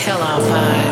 till our fire.